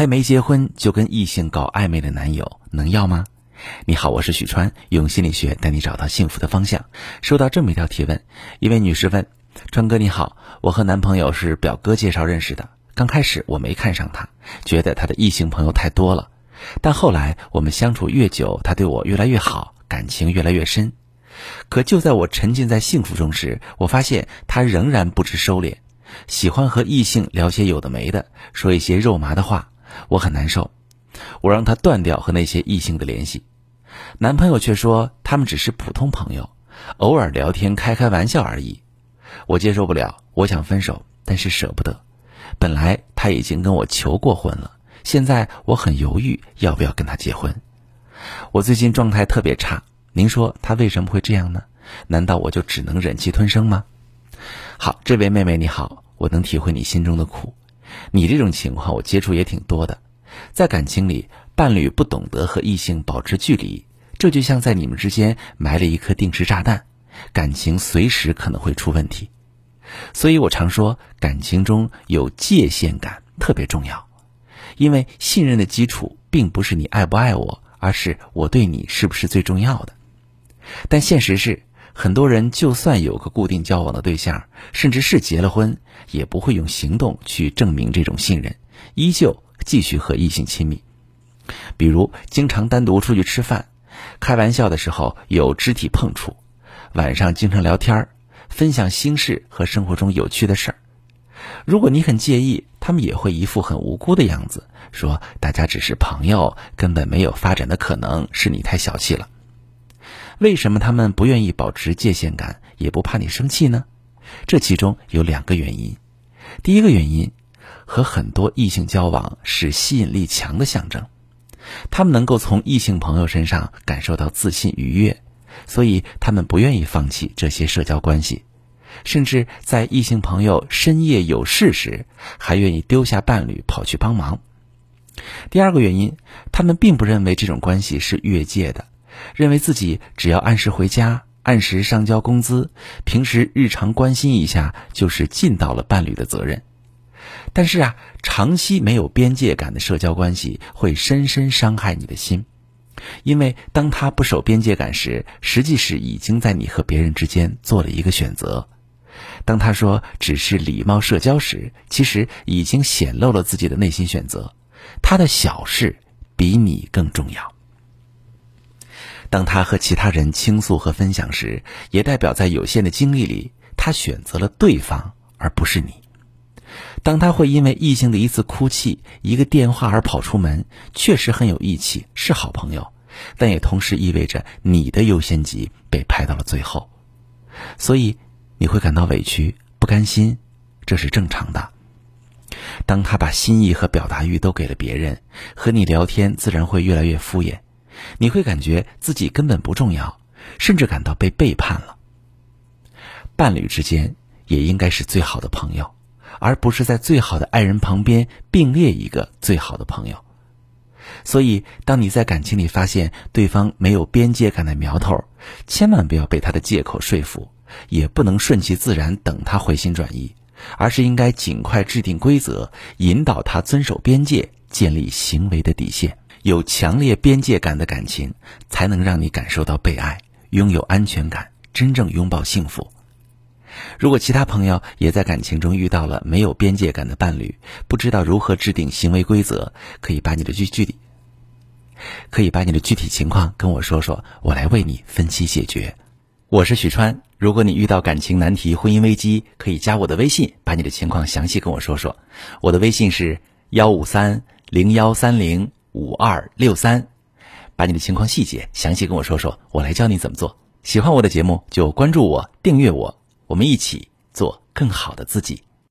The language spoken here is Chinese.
还没结婚就跟异性搞暧昧的男友能要吗？你好，我是许川，用心理学带你找到幸福的方向。收到这么一条提问，一位女士问：川哥你好，我和男朋友是表哥介绍认识的，刚开始我没看上他，觉得他的异性朋友太多了，但后来我们相处越久，他对我越来越好，感情越来越深。可就在我沉浸在幸福中时，我发现他仍然不知收敛，喜欢和异性聊些有的没的，说一些肉麻的话，我很难受。我让他断掉和那些异性的联系，男朋友却说他们只是普通朋友，偶尔聊天开开玩笑而已。我接受不了，我想分手，但是舍不得。本来他已经跟我求过婚了，现在我很犹豫要不要跟他结婚。我最近状态特别差，您说他为什么会这样呢？难道我就只能忍气吞声吗？好，这位妹妹你好，我能体会你心中的苦。你这种情况我接触也挺多的。在感情里，伴侣不懂得和异性保持距离，这就像在你们之间埋了一颗定时炸弹，感情随时可能会出问题。所以我常说，感情中有界限感特别重要，因为信任的基础并不是你爱不爱我，而是我对你是不是最重要的。但现实是，很多人就算有个固定交往的对象，甚至是结了婚，也不会用行动去证明这种信任，依旧。继续和异性亲密，比如经常单独出去吃饭，开玩笑的时候有肢体碰触，晚上经常聊天分享心事和生活中有趣的事儿。如果你很介意，他们也会一副很无辜的样子，说大家只是朋友，根本没有发展的可能，是你太小气了。为什么他们不愿意保持界限感，也不怕你生气呢？这其中有两个原因。第一个原因。和很多异性交往是吸引力强的象征，他们能够从异性朋友身上感受到自信愉悦，所以他们不愿意放弃这些社交关系，甚至在异性朋友深夜有事时，还愿意丢下伴侣跑去帮忙。第二个原因，他们并不认为这种关系是越界的，认为自己只要按时回家、按时上交工资、平时日常关心一下，就是尽到了伴侣的责任。但是啊，长期没有边界感的社交关系会深深伤害你的心，因为当他不守边界感时，实际是已经在你和别人之间做了一个选择；当他说只是礼貌社交时，其实已经显露了自己的内心选择，他的小事比你更重要。当他和其他人倾诉和分享时，也代表在有限的精力里，他选择了对方而不是你。当他会因为异性的一次哭泣、一个电话而跑出门，确实很有义气，是好朋友，但也同时意味着你的优先级被排到了最后，所以你会感到委屈、不甘心，这是正常的。当他把心意和表达欲都给了别人，和你聊天自然会越来越敷衍，你会感觉自己根本不重要，甚至感到被背叛了。伴侣之间也应该是最好的朋友。而不是在最好的爱人旁边并列一个最好的朋友，所以当你在感情里发现对方没有边界感的苗头，千万不要被他的借口说服，也不能顺其自然等他回心转意，而是应该尽快制定规则，引导他遵守边界，建立行为的底线。有强烈边界感的感情，才能让你感受到被爱，拥有安全感，真正拥抱幸福。如果其他朋友也在感情中遇到了没有边界感的伴侣，不知道如何制定行为规则，可以把你的具具体，可以把你的具体情况跟我说说，我来为你分析解决。我是许川，如果你遇到感情难题、婚姻危机，可以加我的微信，把你的情况详细跟我说说。我的微信是幺五三零幺三零五二六三，把你的情况细节详细跟我说说，我来教你怎么做。喜欢我的节目就关注我，订阅我。我们一起做更好的自己。